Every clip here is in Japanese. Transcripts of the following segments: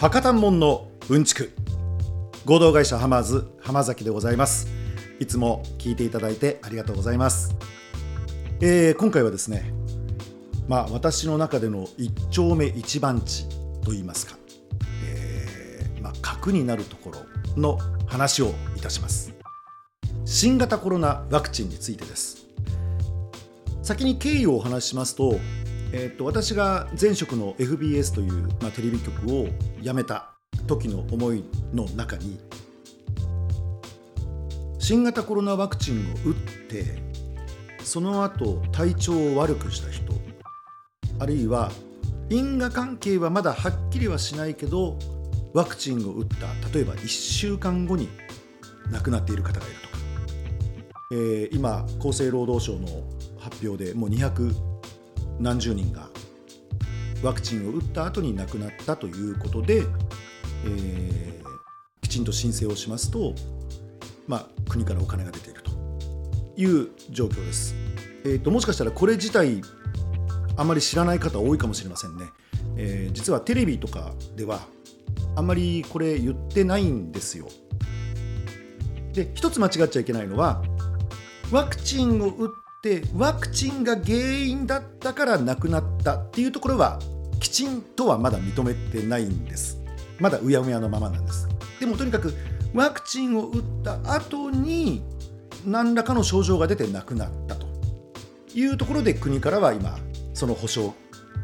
博多門のうんちく。合同会社ハマーズ浜崎でございます。いつも聞いていただいてありがとうございます、えー、今回はですねまあ私の中での一丁目一番地といいますか、えー、まあ核になるところの話をいたします。新型コロナワクチンについてです。先に経緯をお話ししますとえー、と私が前職の FBS という、まあ、テレビ局を辞めた時の思いの中に新型コロナワクチンを打ってその後体調を悪くした人あるいは因果関係はまだはっきりはしないけどワクチンを打った例えば1週間後に亡くなっている方がいるとか、えー、今厚生労働省の発表でもう200何十人がワクチンを打った後に亡くなったということで、えー、きちんと申請をしますと、まあ、国からお金が出ているという状況です。えーと、もしかしたらこれ自体あまり知らない方多いかもしれませんね。えー、実はテレビとかではあんまりこれ言ってないんですよ。で一つ間違っちゃいけないのはワクチンを打っでワクチンが原因だったから亡くなったっていうところはきちんとはまだ認めてないんです。まだうやむやのままなんです。でもとにかくワクチンを打った後に何らかの症状が出て亡くなったというところで国からは今その保証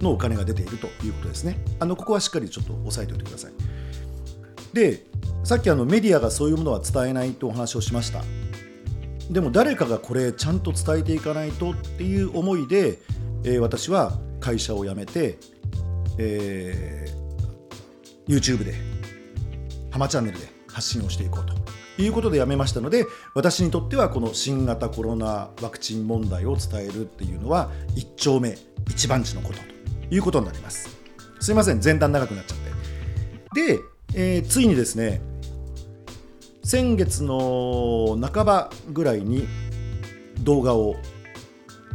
のお金が出ているということですね。あのここはしっかりちょっと押さえておいてください。でさっきあのメディアがそういうものは伝えないとお話をしました。でも誰かがこれちゃんと伝えていかないとっていう思いで、えー、私は会社を辞めて、えー、YouTube で「ハマチャンネル」で発信をしていこうということで辞めましたので私にとってはこの新型コロナワクチン問題を伝えるっていうのは一丁目一番地のことということになります。すいません前段長くなっちゃって。で、えー、ついにですね先月の半ばぐらいに動画を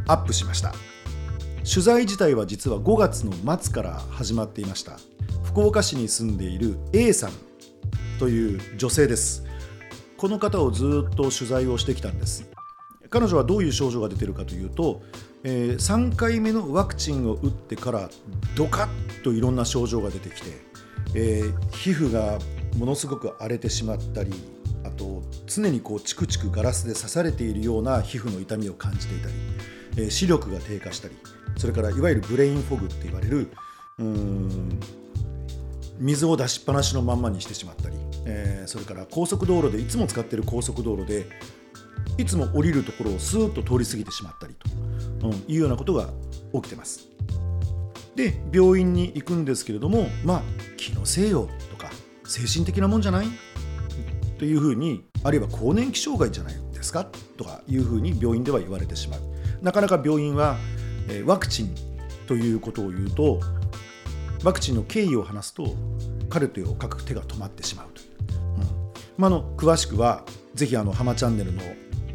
アップしました。取材自体は実は5月の末から始まっていました。福岡市に住んでいる A さんという女性です。この方をずっと取材をしてきたんです。彼女はどういう症状が出てるかというと、えー、3回目のワクチンを打ってからドカッといろんな症状が出てきて、えー、皮膚がものすごく荒れてしまったりと常にこうチクチクガラスで刺されているような皮膚の痛みを感じていたり、えー、視力が低下したりそれからいわゆるブレインフォグって言われるうん水を出しっぱなしのまんまにしてしまったり、えー、それから高速道路でいつも使ってる高速道路でいつも降りるところをスーッと通り過ぎてしまったりと、うん、いうようなことが起きてます。で病院に行くんですけれどもまあ気のせいよとか精神的なもんじゃないというふうにあるいは更年期障害じゃないですか？とかいうふうに病院では言われてしまう。なかなか病院は、えワクチンということを言うとワクチンの経緯を話すとカルテを書く手が止まってしまうという、うん。まあの詳しくはぜひあのハマチャンネルの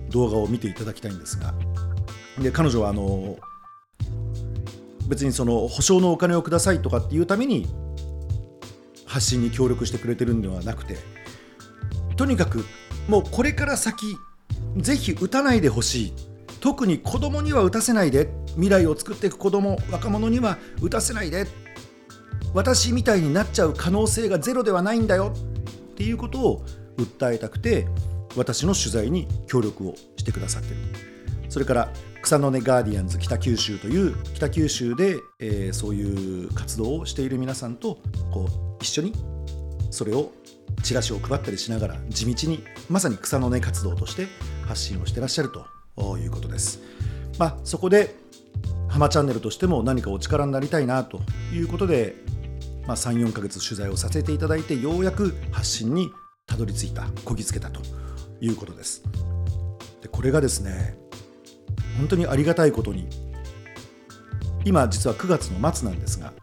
動画を見ていただきたいんですがで彼女はあの別にその保証のお金をくださいとかっていうために発信に協力してくれてるんではなくてとにかくもうこれから先ぜひ打たないでほしい。特に子供には打たせないで。未来を作っていく子供若者には打たせないで。私みたいになっちゃう可能性がゼロではないんだよ。っていうことを訴えたくて私の取材に協力をしてくださってる。それから草の根ガーディアンズ北九州という北九州で、えー、そういう活動をしている皆さんとこう一緒にそれをチラシを配ったりしながら地道にまさに草の根活動として発信をしてらっしゃるということです。まあ、そこで浜チャンネルとしても何かお力になりたいなということで、まあ、34ヶ月取材をさせていただいてようやく発信にたどり着いたこぎつけたということです。でこれがですね本当にありがたいことに今実は9月の末なんですが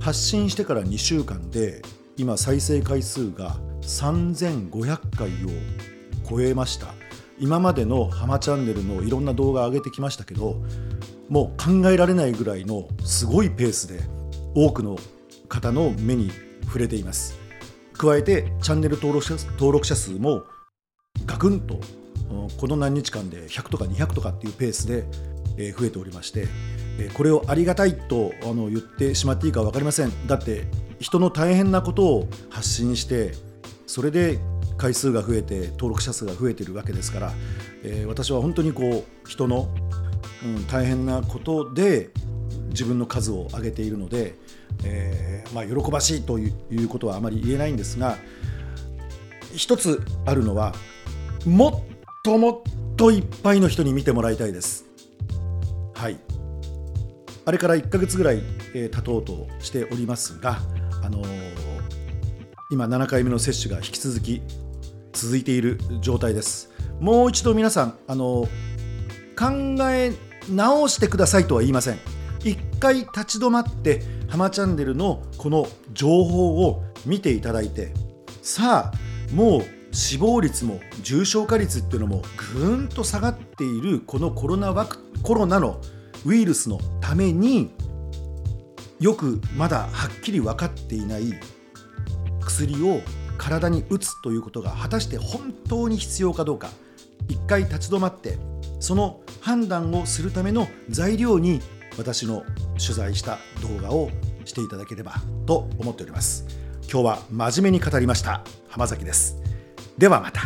発信してから2週間で今再生回数が3500回を超えました。今までのハマチャンネルのいろんな動画上げてきましたけどもう考えられないぐらいのすごいペースで多くの方の目に触れています。加えてチャンネル登録者登録者数もガクンとこの何日間で100とか200とかっていうペースで増えておりましてこれをありがたいと言ってしまっていいか分かりません。だって人の大変なことを発信してそれで回数が増えて登録者数が増えてるわけですから、えー、私は本当にこう人の、うん、大変なことで自分の数を上げているので、えー、まあ、喜ばしいということはあまり言えないんですが一つあるのはもっともっといっぱいの人に見てもらいたいです。はいあれから1ヶ月ぐらい、え、経とうとしておりますが、あのー、今7回目の接種が引き続き続いている状態です。もう一度皆さん、あのー、考え直してくださいとは言いません。一回立ち止まって「ハマチャンネル」のこの情報を見ていただいてさあもう死亡率も重症化率っていうのもぐーんと下がっているこのコロナワクコロナのウイルスのためによくまだはっきり分かっていない薬を体に打つということが果たして本当に必要かどうか。一回立ち止まってその判断をするための材料に私の取材した動画をしていただければと思っております。今日は真面目に語りました浜崎です。ではまた。